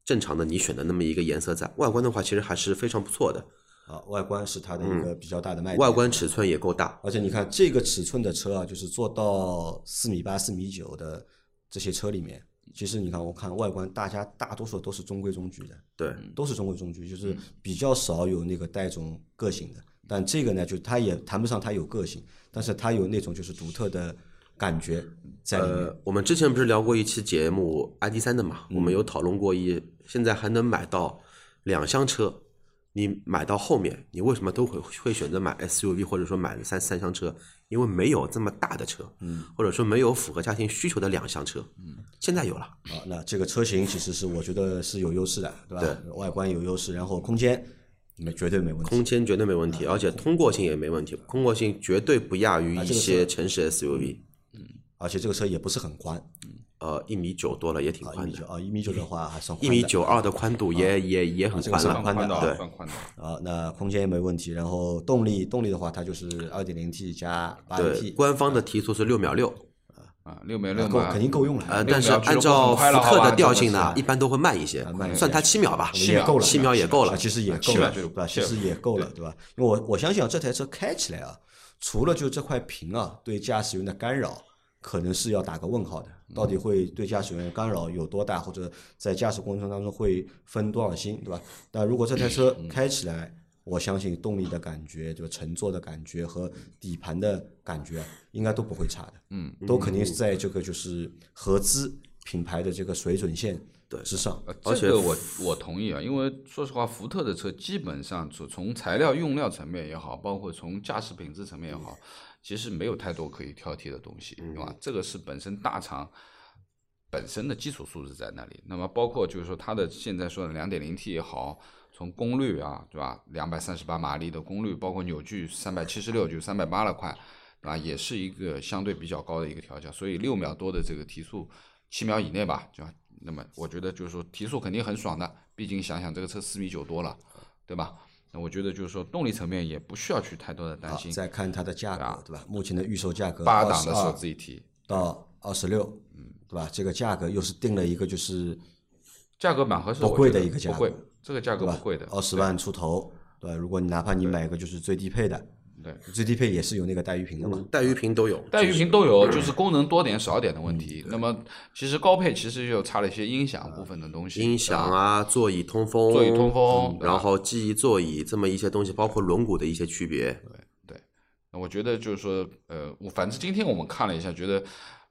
正常的你选的那么一个颜色在。外观的话，其实还是非常不错的，啊，外观是它的一个比较大的卖点。嗯外观尺寸也够大，而且你看这个尺寸的车啊，就是做到四米八、四米九的这些车里面，其实你看，我看外观，大家大多数都是中规中矩的，对，都是中规中矩，就是比较少有那个带种个性的。但这个呢，就它也谈不上它有个性，但是它有那种就是独特的感觉在里面。呃，我们之前不是聊过一期节目 ID 三的嘛，我们有讨论过一，现在还能买到两厢车，你买到后面，你为什么都会会选择买 SUV 或者说买三三厢车？因为没有这么大的车，嗯，或者说没有符合家庭需求的两厢车，嗯，现在有了，啊，那这个车型其实是我觉得是有优势的，对吧？外观有优势，然后空间没绝对没问题，空间绝对没问题，而且通过性也没问题，通过性绝对不亚于一些城市 SUV，嗯而且这个车也不是很宽，呃，一米九多了，也挺宽的，啊，一米九的话还算一米九二的宽度也也也很宽了，宽的道，对宽的。啊，那空间也没问题，然后动力动力的话，它就是二点零 T 加八对，AT，官方的提速是六秒六，啊，六秒六够，肯定够用了。呃，但是按照福特的调性呢，一般都会慢一些算它七秒吧，七秒也够了，七秒也够了啊其实也够了，对吧？其实也够了，对吧？因为我我相信啊，这台车开起来啊，除了就这块屏啊对驾驶员的干扰，可能是要打个问号的。到底会对驾驶员干扰有多大，或者在驾驶过程当中会分多少心，对吧？但如果这台车开起来，我相信动力的感觉，就乘坐的感觉和底盘的感觉，应该都不会差的。嗯，都肯定是在这个就是合资品牌的这个水准线之上。呃，而且这个我我同意啊，因为说实话，福特的车基本上从从材料用料层面也好，包括从驾驶品质层面也好，其实没有太多可以挑剔的东西，对吧？这个是本身大厂本身的基础素质在那里。那么包括就是说它的现在说的两点零 T 也好，从功率啊，对吧？两百三十八马力的功率，包括扭矩三百七十六，就三百八了快，对吧？也是一个相对比较高的一个调教，所以六秒多的这个提速，七秒以内吧，就那么我觉得就是说提速肯定很爽的，毕竟想想这个车四米九多了，对吧？那我觉得就是说动力层面也不需要去太多的担好，心，再看它的价格，对吧？目前的预售价格八档的22手自一提，到二十六，嗯，对吧？这个价格又是定了一个就是价格蛮合适，不贵的一个价格不贵，这个价格？不贵的，二十万出头，对吧？如果你哪怕你买一个就是最低配的，对。最低配也是有那个带鱼屏的嘛，带鱼屏都有，带鱼屏都有，就是功能多点少点的问题。那么其实高配其实就差了一些音响部分的东西，音响，啊，座椅通风，座椅通风然后记忆座椅这么一些东西，包括轮毂的一些区别，对。那我觉得就是说，呃，我反正今天我们看了一下，觉得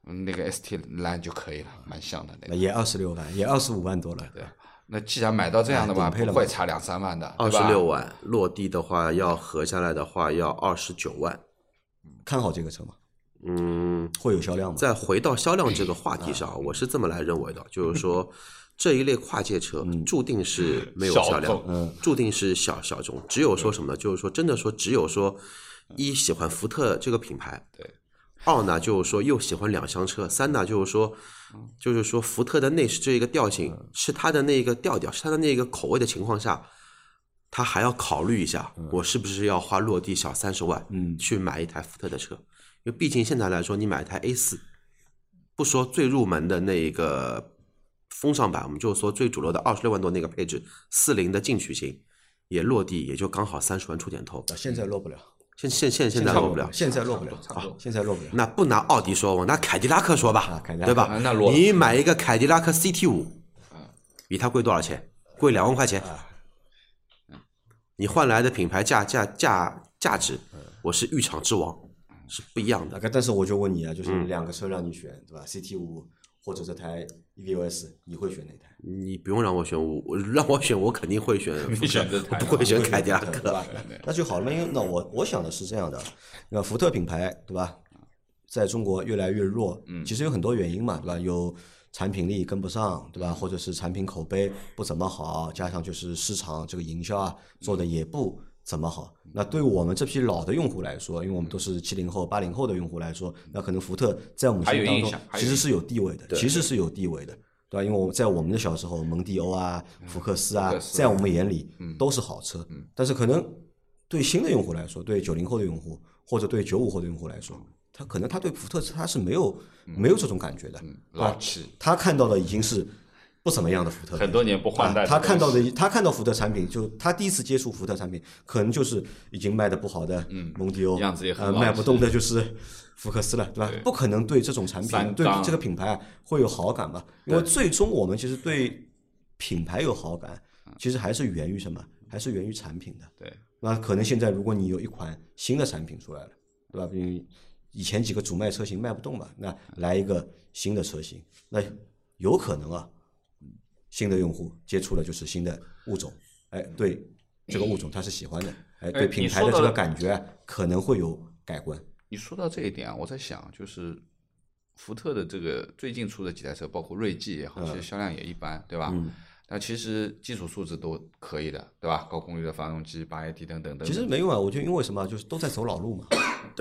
嗯那个 ST Line 就可以了，蛮像的那个。也二十六万，也二十五万多了，对吧？那既然买到这样的嘛，顶配了嘛不会差两三万的，二十六万，落地的话要合下来的话要二十九万。看好这个车吗？嗯，会有销量吗？再回到销量这个话题上，我是这么来认为的，就是说 这一类跨界车注定是 没有销量，嗯注定是小小众。只有说什么呢？就是说真的说，只有说一喜欢福特这个品牌，对。二呢，就是说又喜欢两厢车；三呢，就是说，就是说福特的内饰这一个调性是它的那个调调，是它的那个口味的情况下，他还要考虑一下，我是不是要花落地小三十万，嗯。去买一台福特的车？因为毕竟现在来说，你买一台 A 四，不说最入门的那一个风尚版，我们就说最主流的二十六万多那个配置，四零的进取型，也落地也就刚好三十万出点头。啊现在落不了，现现现现在落不了，现在落不了，差不多啊现在落不了。那不拿奥迪说，我拿凯迪拉克说吧对吧啊那落？你买一个凯迪拉克 CT 五，比它贵多少钱？贵两万块钱。你换来的品牌价价价价值，我是浴场之王，是不一样的。但是我就问你啊，就是嗯两个车让你选，对吧？CT 五或者这台 EVOS，你会选哪台？你不用让我选，我我让我选，我肯定会选 选择我不会选凯迪拉克。对吧？那就好了，因为那我我想的是这样的，那福特品牌对吧，在中国越来越弱，其实有很多原因嘛，对吧？有产品力跟不上，对吧？或者是产品口碑不怎么好，加上就是市场这个营销啊做的也不怎么好。那对我们这批老的用户来说，因为我们都是七零后、八零后的用户来说，那可能福特在我们心当中其实是有地位的，其实是有地位的。对吧？因为我们在我们的小时候，蒙迪欧啊、福克斯啊在我们眼里都是好车。但是可能对新的用户来说，对九零后的用户或者对九五后的用户来说，他可能他对福特他是没有没有这种感觉的，对吧？老气，他看到的已经是不怎么样的福特，很多年不换代啊他看到的，他看到福特产品，就他第一次接触福特产品，可能就是已经卖的不好的蒙迪欧，嗯样子也很呃，老卖不动的就是福克斯了，对吧？不可能对这种产品，对这个品牌啊会有好感吧？因为最终我们其实对品牌有好感，其实还是源于什么？还是源于产品的。对，那可能现在如果你有一款新的产品出来了，对吧？因为以前几个主卖车型卖不动嘛，那来一个新的车型，那有可能啊，新的用户接触了就是新的物种，哎，对这个物种他是喜欢的，哎，哎对品牌的这个感觉可能会有改观。你说到这一点啊，我在想，就是福特的这个最近出的几台车，包括锐际也好，其实销量也一般，对吧？嗯但其实基础素质都可以的，对吧？高功率的发动机、八 AT 等等等等。其实没用啊，我觉得因为什么啊，就是都在走老路嘛，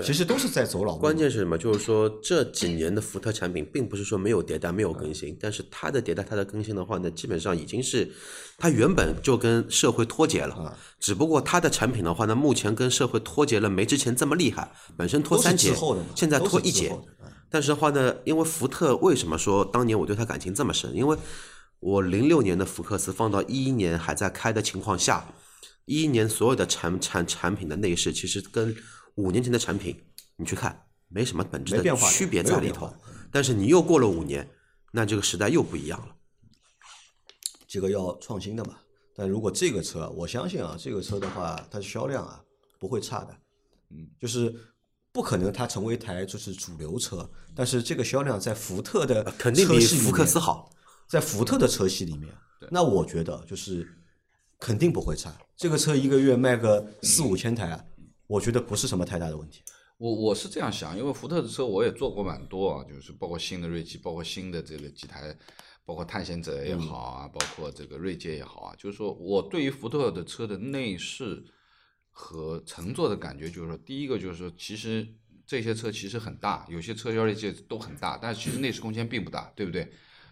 其实都是在走老路。关键是什么？就是说这几年的福特产品，并不是说没有迭代、没有更新，但是它的迭代、它的更新的话呢，基本上已经是它原本就跟社会脱节了。只不过它的产品的话呢，目前跟社会脱节了，没之前这么厉害。本身脱三节现在脱一节。但是的话呢，因为福特为什么说当年我对它感情这么深？因为我零六年的福克斯放到一一年还在开的情况下，一一年所有的产产产品的内饰，其实跟五年前的产品你去看没什么本质的变化区别在里头。但是你又过了五年，那这个时代又不一样了。这个要创新的嘛。但如果这个车，我相信啊，这个车的话，它的销量啊不会差的，嗯，就是不可能它成为一台就是主流车，但是这个销量在福特的呃肯定比福克斯好，在福特的车系里面，那我觉得就是肯定不会差。这个车一个月卖个四五千台啊，我觉得不是什么太大的问题。我我是这样想，因为福特的车我也做过蛮多啊，就是包括新的锐际，包括新的这个几台，包括探险者也好啊，包括这个锐界也好啊，就是说我对于福特的车的内饰和乘坐的感觉，就是说，第一个就是说，其实这些车其实很大，有些车腰力界都很大，但是其实内饰空间并不大，对不对？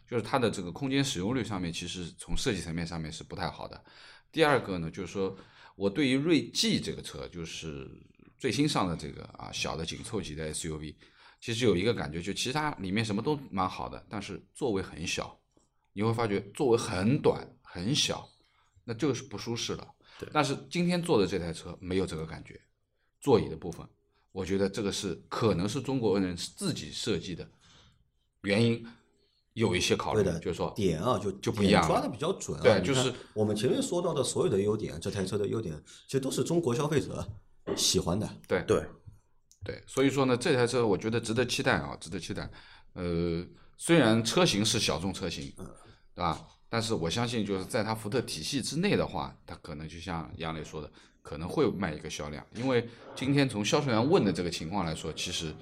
就是它的这个空间使用率上面，其实从设计层面上面是不太好的。第二个呢，就是说我对于锐际这个车，就是最新上的这个啊小的紧凑级的 SUV，其实有一个感觉，就其实它里面什么都蛮好的，但是座位很小，你会发觉座位很短很小，那就是不舒适了。但是今天坐的这台车没有这个感觉，座椅的部分，我觉得这个是可能是中国人自己设计的原因，有一些考虑对，的，就是说点啊，就就不一样抓的比较准啊。对就是我们前面说到的所有的优点，这台车的优点，其实都是中国消费者喜欢的。对对，对，所以说呢，这台车我觉得值得期待啊，值得期待。呃，虽然车型是小众车型，对吧？但是我相信，就是在它福特体系之内的话，它可能就像杨磊说的，可能会卖一个销量。因为今天从销售员问的这个情况来说，其实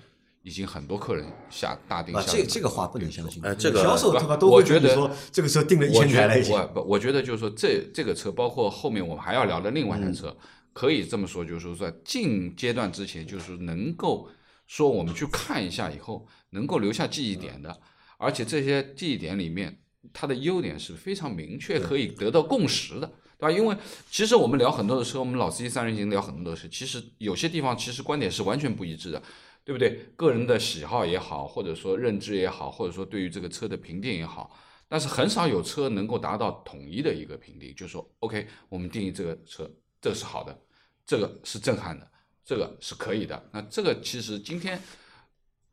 已经很多客人下大定啊，下这这个话不能相信。呃这个销售他妈都会我觉得跟你说，这个车定了一千台了已经。我不，我觉得就是说这这个车，包括后面我们还要聊的另外一台车，可以这么说，就是说在近阶段之前，就是能够说我们去看一下以后，能够留下记忆点的，而且这些记忆点里面，它的优点是非常明确，可以得到共识的。对吧？因为其实我们聊很多的车，我们老司机三人行聊很多的车，其实有些地方其实观点是完全不一致的，对不对？个人的喜好也好，或者说认知也好，或者说对于这个车的评定也好，但是很少有车能够达到统一的一个评定，就是说，OK，我们定义这个车，这个是好的，这个是震撼的，这个是可以的。那这个其实今天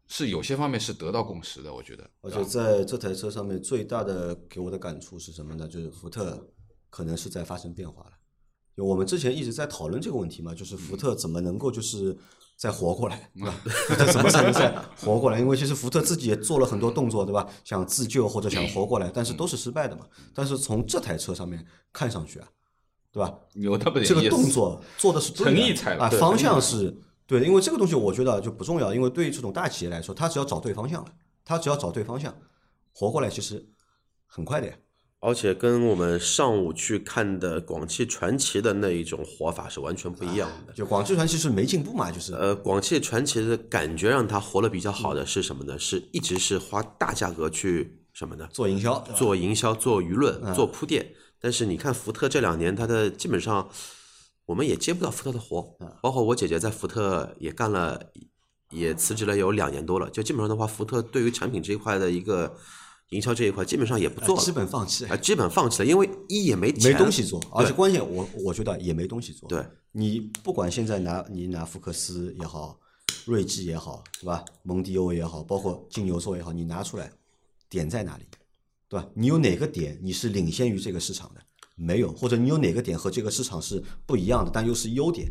是有些方面是得到共识的，我觉得。而且在这台车上面最大的给我的感触是什么呢？就是福特可能是在发生变化了。就我们之前一直在讨论这个问题嘛，就是福特怎么能够就是再活过来，对吧？福特怎么才能再活过来？因为其实福特自己也做了很多动作，对吧？想自救或者想活过来，但是都是失败的嘛。但是从这台车上面看上去啊，对吧？有那么这个动作做的是诚意才啊，方向是对的，因为这个东西我觉得就不重要，因为对于这种大企业来说，他只要找对方向了，他只要找对方向，活过来其实很快的呀。而且跟我们上午去看的广汽传祺的那一种活法是完全不一样的。就广汽传祺是没进步嘛，就是呃，广汽传祺的感觉让它活得比较好的是什么呢？是一直是花大价格去什么呢？做营销，做营销、做舆论、嗯做铺垫。但是你看福特这两年，它的基本上我们也接不到福特的活，嗯包括我姐姐在福特也干了，也辞职了有两年多了。就基本上的话，福特对于产品这一块的一个营销这一块，基本上也不做了，基本放弃啊，，基本放弃了，因为一也没钱没东西做，而且关键我我觉得也没东西做。对，你不管现在拿你拿福克斯也好，锐际也好，对吧？蒙迪欧也好，包括金牛座也好，你拿出来点在哪里，对吧？你有哪个点你是领先于这个市场的？没有，或者你有哪个点和这个市场是不一样的，但又是优点，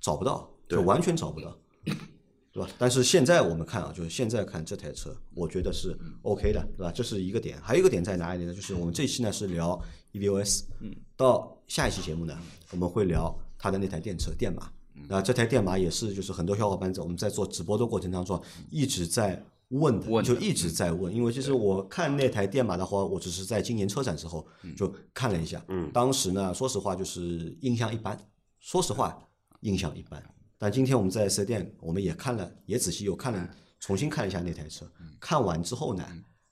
找不到，就对完全找不到，对吧？但是现在我们看啊，就是现在看这台车，我觉得是 OK 的，对吧？这是一个点，还有一个点在哪里呢？就是我们这一期呢是聊 EVOS，嗯，到下一期节目呢，我们会聊它的那台电车电马。那这台电马也是，就是很多小伙伴在我们在做直播的过程当中一直在问的，就一直在问。因为其实我看那台电马的话，我只是在今年车展之后就看了一下，嗯当时呢，说实话就是印象一般，说实话印象一般。但今天我们在四 S 店，我们也看了，也仔细又看了，重新看了一下那台车。看完之后呢，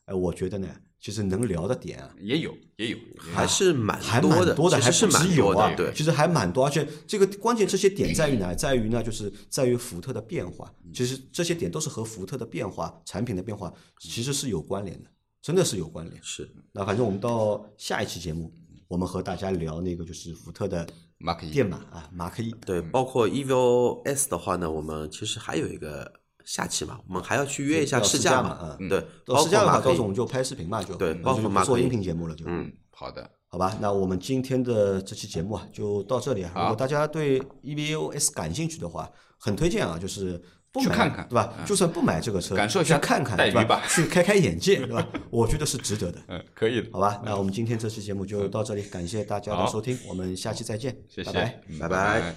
哎，我觉得呢，其实能聊的点啊，也有也有，还是蛮还多的，蛮多的，还是蛮多有啊的，，对，其实还蛮多，而且这个关键这些点在于哪？在于呢，就是在于福特的变化。其实这些点都是和福特的变化、产品的变化其实是有关联的，真的是有关联。是那反正我们到下一期节目，我们和大家聊那个就是福特的马克一电马啊，马克一。对，包括 EVO S 的话呢，我们其实还有一个下期嘛，我们还要去约一下试试驾嘛，嘛啊。对，试驾的话，到时候我们就拍视频嘛，就对包括马可以做音频节目了，就嗯好的，好吧，那我们今天的这期节目啊，就到这里啊。如果大家对 EVOS 感兴趣的话，很推荐啊，就是不买去看看对吧？就算不买这个车，感受一下去看看，对吧？去开开眼界，对吧？我觉得是值得的，嗯，可以的，好吧？那我们今天这期节目就到这里，感谢大家的收听，我们下期再见，谢谢，拜拜拜拜